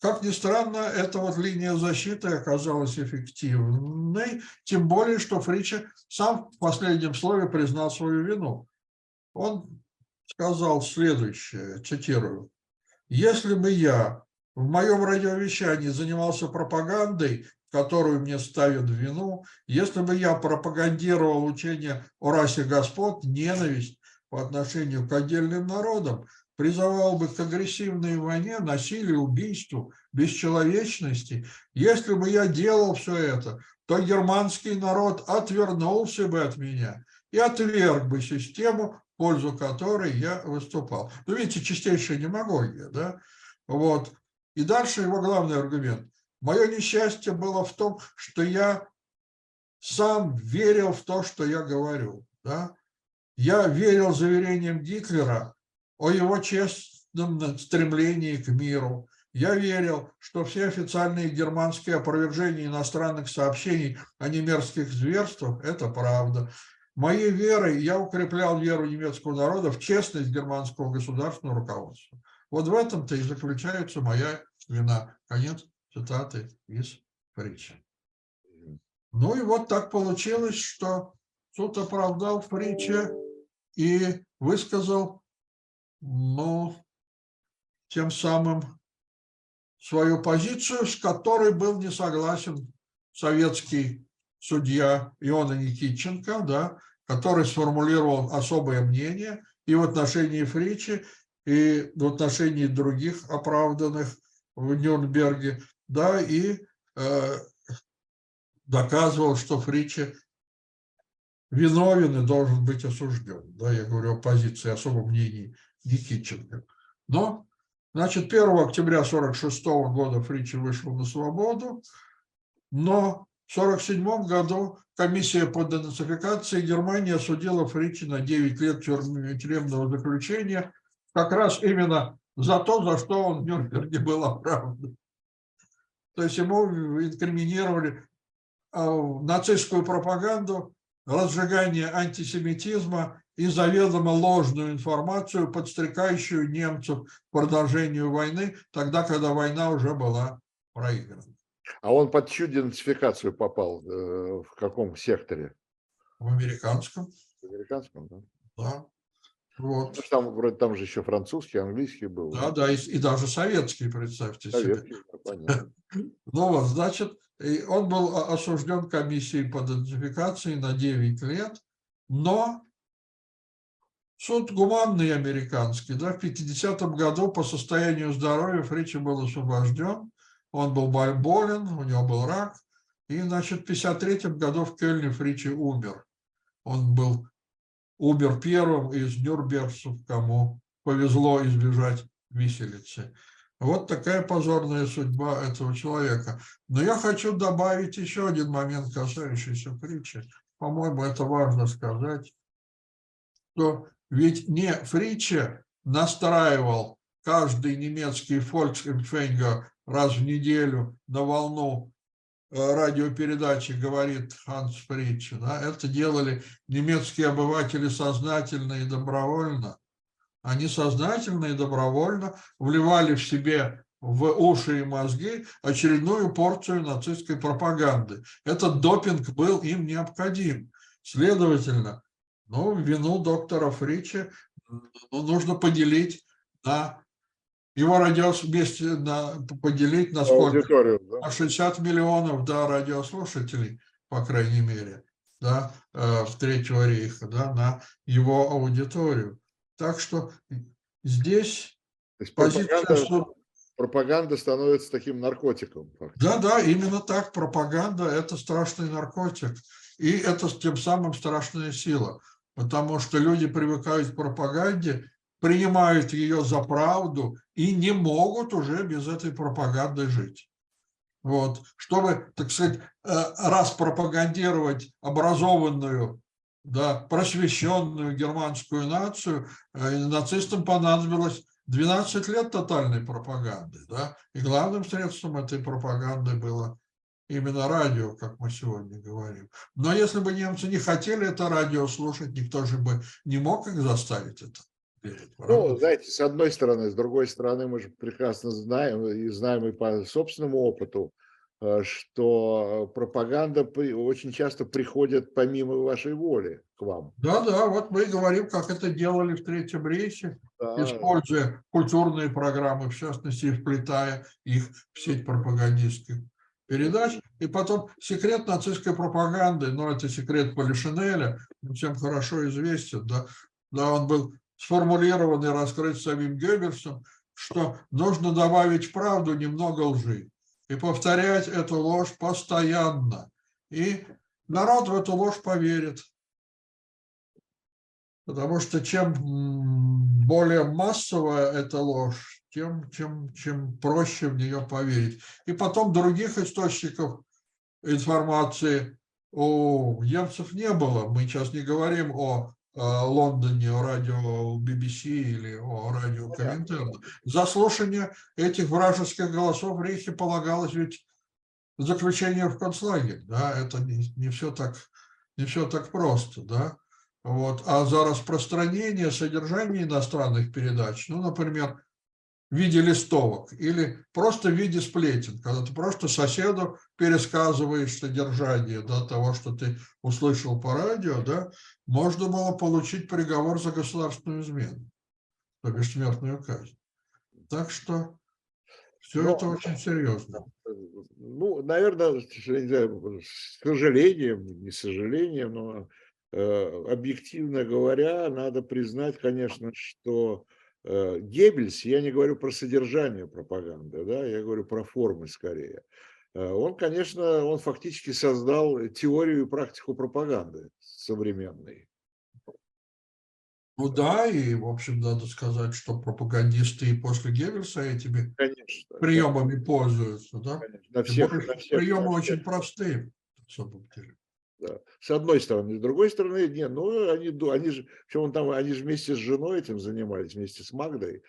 как ни странно, эта вот линия защиты оказалась эффективной, тем более, что Фрича сам в последнем слове признал свою вину. Он сказал следующее, цитирую, «Если бы я в моем радиовещании занимался пропагандой, которую мне ставят в вину, если бы я пропагандировал учение о расе господ, ненависть по отношению к отдельным народам, призывал бы к агрессивной войне, насилию, убийству, бесчеловечности. Если бы я делал все это, то германский народ отвернулся бы от меня и отверг бы систему, в пользу которой я выступал. Ну, видите, чистейшая демагогия, да? Вот. И дальше его главный аргумент. Мое несчастье было в том, что я сам верил в то, что я говорю. Да? Я верил заверениям Гитлера, о его честном стремлении к миру. Я верил, что все официальные германские опровержения иностранных сообщений о немерзких зверствах – это правда. Моей верой я укреплял веру немецкого народа в честность германского государственного руководства. Вот в этом-то и заключается моя вина. Конец цитаты из Фрича. Ну и вот так получилось, что суд оправдал Фрича и высказал но тем самым свою позицию, с которой был не согласен советский судья Иона Никитченко, да, который сформулировал особое мнение и в отношении Фричи, и в отношении других оправданных в Нюрнберге, да, и э, доказывал, что Фричи виновен и должен быть осужден. Да, я говорю о позиции особого мнения Никитченко. Но, значит, 1 октября 1946 года Фричи вышел на свободу, но в 1947 году комиссия по денацификации Германии осудила Фричи на 9 лет тюремного заключения, как раз именно за то, за что он в Нюрнберге был оправдан. То есть ему инкриминировали а, нацистскую пропаганду, разжигание антисемитизма и заведомо ложную информацию, подстрекающую немцев к продолжению войны, тогда, когда война уже была проиграна. А он под чью денацификацию попал? Э, в каком секторе? В американском. В американском, да? Да. Вот. Ну, там вроде там же еще французский, английский был. Да, да, и, и даже советский, представьте советский, себе. Понятно. *laughs* Ну вот, значит, он был осужден комиссией по денацификации на 9 лет, но Суд гуманный американский. Да, в 50-м году по состоянию здоровья Фричи был освобожден. Он был болен, у него был рак. И, значит, в 53 году в Кельне Фричи умер. Он был, умер первым из нюрнбергцев, кому повезло избежать виселицы. Вот такая позорная судьба этого человека. Но я хочу добавить еще один момент, касающийся Фричи. По-моему, это важно сказать, что ведь не Фриче настраивал каждый немецкий Volksempfänger раз в неделю на волну э, радиопередачи говорит Ханс Фриче. Да? Это делали немецкие обыватели сознательно и добровольно. Они сознательно и добровольно вливали в себе в уши и мозги очередную порцию нацистской пропаганды. Этот допинг был им необходим. Следовательно, ну, вину доктора Фрича ну, нужно поделить на его радиос вместе на, поделить на сколько? Да? На 60 миллионов да, радиослушателей, по крайней мере, да, э, в Третьего рейха, да, на его аудиторию. Так что здесь То есть позиция... Пропаганда, пропаганда становится таким наркотиком. Да, да, именно так. Пропаганда – это страшный наркотик. И это тем самым страшная сила. Потому что люди привыкают к пропаганде, принимают ее за правду и не могут уже без этой пропаганды жить. Вот. Чтобы, так сказать, э, распропагандировать образованную да, просвещенную германскую нацию, э, нацистам понадобилось 12 лет тотальной пропаганды. Да? И главным средством этой пропаганды было именно радио, как мы сегодня говорим. Но если бы немцы не хотели это радио слушать, никто же бы не мог их заставить это. Ну, знаете, с одной стороны, с другой стороны, мы же прекрасно знаем и знаем и по собственному опыту, Э, что пропаганда очень часто приходит помимо вашей воли к вам. Да, да, вот мы говорим, как это делали в Третьем рейсе, да. используя культурные программы, в частности, вплетая их в сеть пропагандистских передач. И потом секрет нацистской пропаганды, но это секрет Полишинеля, всем хорошо известен, да, да, он был сформулирован и раскрыт самим Геббельсом, что нужно добавить правду немного лжи и повторять эту ложь постоянно. И народ в эту ложь поверит. Потому что чем более массовая эта ложь, тем чем, чем проще в нее поверить. И потом других источников информации у немцев не было. Мы сейчас не говорим о Лондоне, о радио BBC или о радио Коминтерн. За слушание этих вражеских голосов Рейхе полагалось ведь заключение в концлагерь. Да? Это не, не, все так, не все так просто. Да? Вот. А за распространение содержания иностранных передач, ну, например, в виде листовок или просто в виде сплетен, когда ты просто соседу пересказываешь содержание да, того, что ты услышал по радио, да, можно было получить приговор за государственную измену, за бессмертную казнь. Так что все Но, это очень серьезно. Ну, наверное, с сожалением, не с сожалением, но э, объективно говоря, надо признать, конечно, что Геббельс, я не говорю про содержание пропаганды, да, я говорю про формы скорее. Э, он, конечно, он фактически создал теорию и практику пропаганды современной. Ну да, и, в общем, надо сказать, что пропагандисты и после Геббельса этими конечно, приемами да. пользуются, да? Конечно, на всех, на всех, приемы на всех. очень простые, на самом деле. Да. С одной стороны. С другой стороны, нет, ну, они, они же, причем он там, они же вместе с женой этим занимались, вместе с Магдой.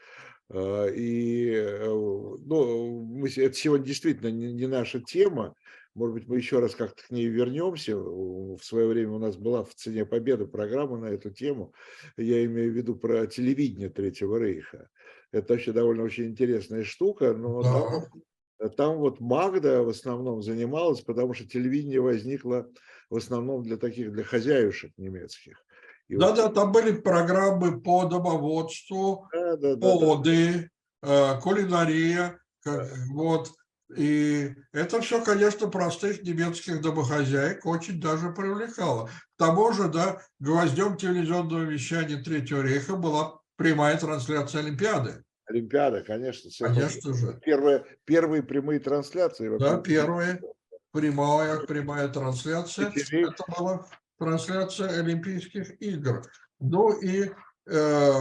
А, и, э, ну, мы, это сегодня действительно не, не наша тема. Может быть, мы еще раз как-то к ней вернемся. В свое время у нас была в «Цене победы» программа на эту тему. Я имею в виду про телевидение Третьего Рейха. Это вообще довольно очень интересная штука, но там, там вот Магда в основном занималась, потому что телевидение возникло в основном для таких, для хозяюшек немецких. Да-да, вот... там были программы по домоводству, да, да, поводы, да, да. кулинария, как, да. вот. И это все, конечно, простых немецких домохозяек очень даже привлекало. К тому же, да, гвоздем телевизионного вещания Третьего рейха была прямая трансляция Олимпиады. Олимпиада, конечно. Конечно же. Первые, первые прямые трансляции. Да, первые. Прямая, прямая трансляция. Это была трансляция Олимпийских игр. Ну и э,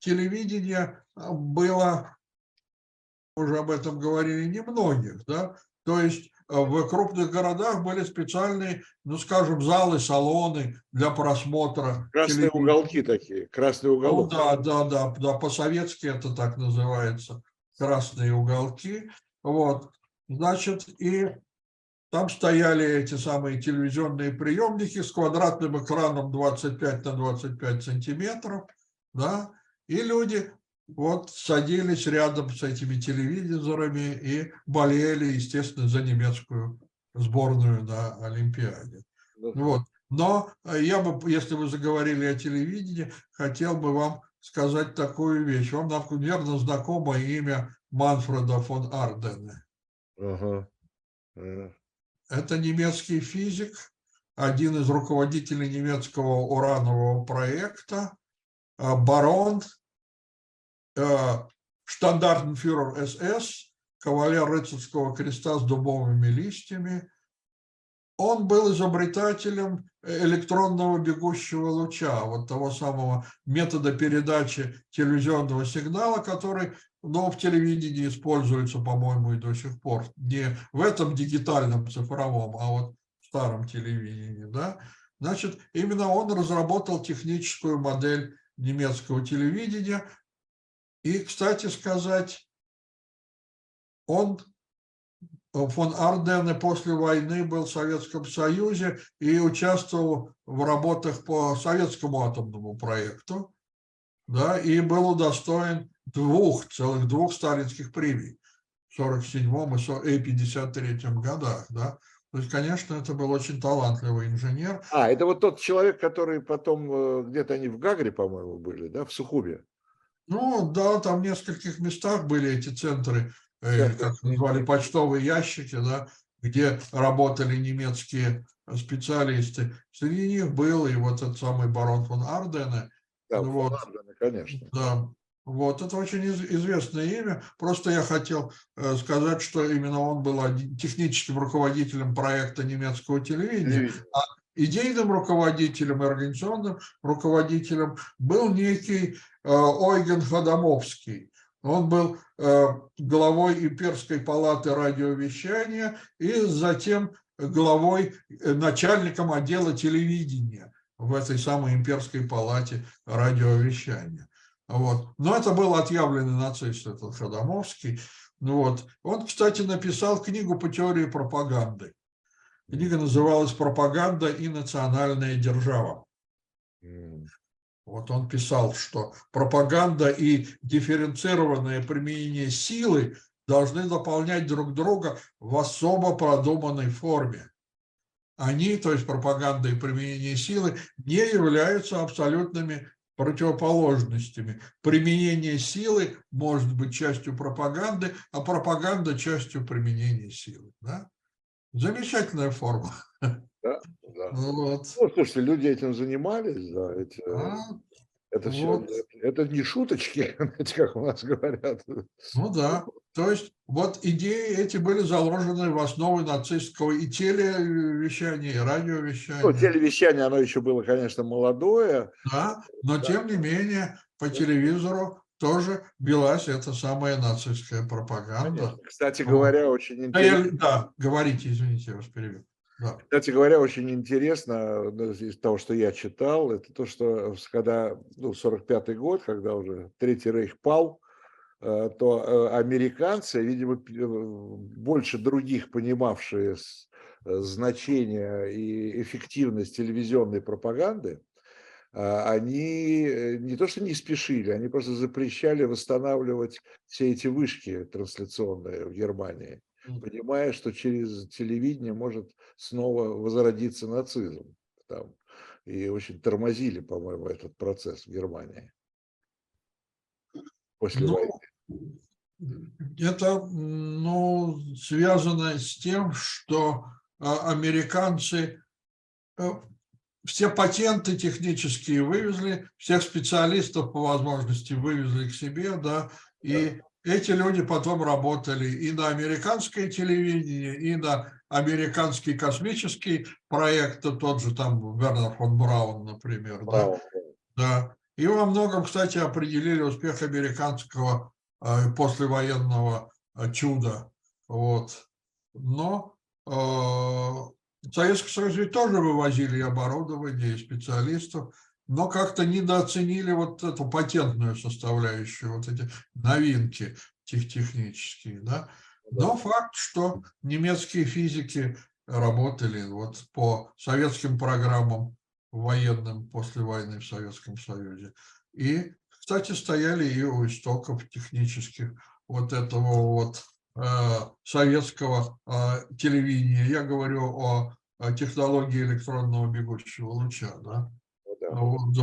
телевидение было, уже об этом говорили немногих, да, то есть э, в крупных городах были специальные, ну, скажем, залы, салоны для просмотра. Красные уголки такие, красный Ну, уголок. да, да, да, да, по-советски это так называется, красные уголки. Вот, значит, и там стояли эти самые телевизионные приемники с квадратным экраном 25 на 25 сантиметров, да, и люди вот садились рядом с этими телевизорами и болели, естественно, за немецкую сборную на Олимпиаде. Ну, Вот. Но э, я бы, если вы заговорили о телевидении, хотел бы вам сказать такую вещь. Вам, наверное, знакомо имя Манфреда фон Ардене. ага. Э, Это немецкий физик, один из руководителей немецкого уранового проекта, э, барон, э, штандартенфюрер СС, кавалер рыцарского креста с дубовыми листьями. Он был изобретателем электронного бегущего луча, вот того самого метода передачи телевизионного сигнала, который но в телевидении используется, по-моему, и до сих пор. Не в этом дигитальном цифровом, а вот в старом телевидении. Да? Значит, именно он разработал техническую модель немецкого телевидения. И, кстати сказать, он, фон Ардене, после войны был в Советском Союзе и участвовал в работах по советскому атомному проекту, да, и был удостоен двух, целых двух сталинских премий в 47 и 53 годах, да. То есть, конечно, это был очень талантливый инженер. А, это вот тот человек, который потом э, где-то они в Гагре, по-моему, были, да, в Сухуме. Ну, да, там в нескольких местах были эти центры, э, как назвали, почтовые ящики, да, где работали немецкие специалисты. Среди них был и вот этот самый барон фон Ардене. Да, вот. фон Ардене, конечно. Да, вот, это очень из- известное имя. Просто я хотел э, сказать, что именно он был техническим руководителем проекта немецкого телевидения. Телевидение. идейным руководителем и организационным руководителем был некий э, Ойген Ходомовский. Он был э, главой имперской палаты радиовещания и затем главой, начальником отдела телевидения в этой самой имперской палате радиовещания. Вот. Но это был отъявленный нацист, этот Ходомовский. Ну Вот. Он, кстати, написал книгу по теории пропаганды. Книга называлась «Пропаганда и национальная держава». Вот он писал, что пропаганда и дифференцированное применение силы должны дополнять друг друга в особо продуманной форме. Они, то есть пропаганда и применение силы, не являются абсолютными противоположностями. Применение силы может быть частью пропаганды, а пропаганда частью применения силы. Да? Замечательная форма. Да. Вот. Ну, слушайте, люди этим занимались, да, эти, А, это все, вот. это не шуточки, *laughs* как у нас говорят. Ну да, то есть вот идеи эти были заложены в основу нацистского и телевещания, и радиовещания. Ну, телевещание, оно еще было, конечно, молодое. Да, но тем не менее по телевизору тоже велась эта самая нацистская пропаганда. Конечно. Кстати говоря, очень Да, я- интересно. да, говорите, извините, я вас перебил. Кстати говоря, очень интересно из того, что я читал, это то, что когда, ну, 45-й год, когда уже Третий Рейх пал, э, то э, американцы, видимо, э, больше других понимавшие значение и эффективность телевизионной пропаганды, а, они не то что не спешили, они просто запрещали восстанавливать все эти вышки трансляционные в Германии. Понимая, что через телевидение может снова возродиться нацизм. Там. И очень тормозили, по-моему, этот процесс в Германии после Ну, войны. Это ну, связано с тем, что а, американцы э, все патенты технические вывезли, всех специалистов по возможности вывезли к себе, да, и эти люди потом работали и на американское телевидение, и на американский космический проект, то тот же там Вернер фон Браун, например, да, Браво. да. И во многом, кстати, определили успех американского э, послевоенного э, чуда. Вот. Но э, Союзе ведь тоже вывозили и оборудование, и специалистов, но как-то недооценили вот эту патентную составляющую, вот эти новинки тех технические, да. Но факт, что немецкие физики работали вот по советским программам военным после войны в Советском Союзе. И, кстати, стояли и у истоков технических вот этого вот э, советского э, телевидения. Я говорю о, о технологии электронного бегущего луча, Ну да. Вот,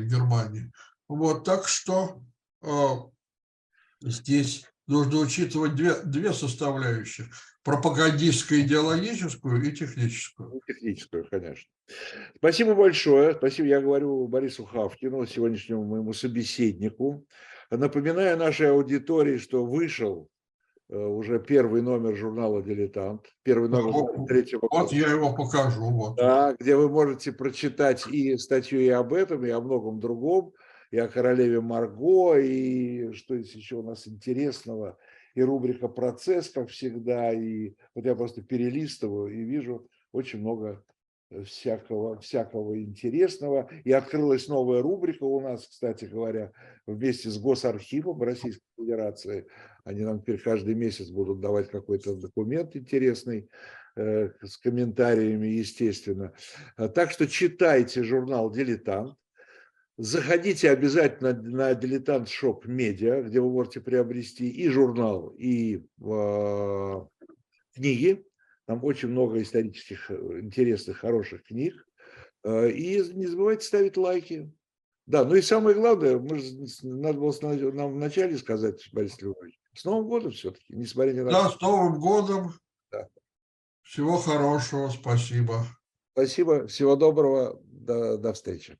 в Германии. Вот, так что э, здесь нужно учитывать две, две составляющих. Пропагандистскую, идеологическую и техническую. Ну, Техническую, конечно. Спасибо большое. Спасибо, я говорю Борису Хавкину, сегодняшнему моему собеседнику. Напоминаю нашей аудитории, что вышел уже первый номер журнала «Дилетант», первый номер Вот, третьего Вот года. я его покажу. Вот. Да, где вы можете прочитать и статью и об этом, и о многом другом, и о королеве Марго, и что есть еще у нас интересного, и рубрика «Процесс», как всегда, и вот я просто перелистываю и вижу очень много э, всякого, всякого интересного. И открылась новая рубрика у нас, кстати говоря, вместе с Госархивом Российской Федерации. Они нам теперь каждый месяц будут давать какой-то документ интересный э, с комментариями, естественно. А, Так что читайте журнал «Дилетант». Заходите обязательно на «Дилетант Шоп Медиа», где вы можете приобрести и журнал, и э, книги. Там очень много исторических, интересных, хороших книг. Э, И не забывайте ставить лайки. Да, ну и самое главное, мы же, надо было нам вначале сказать, Борис Львович, с Новым годом все-таки, несмотря ни на Да, с Новым годом. Да. Всего хорошего. Спасибо. Спасибо, всего доброго, до, до встречи.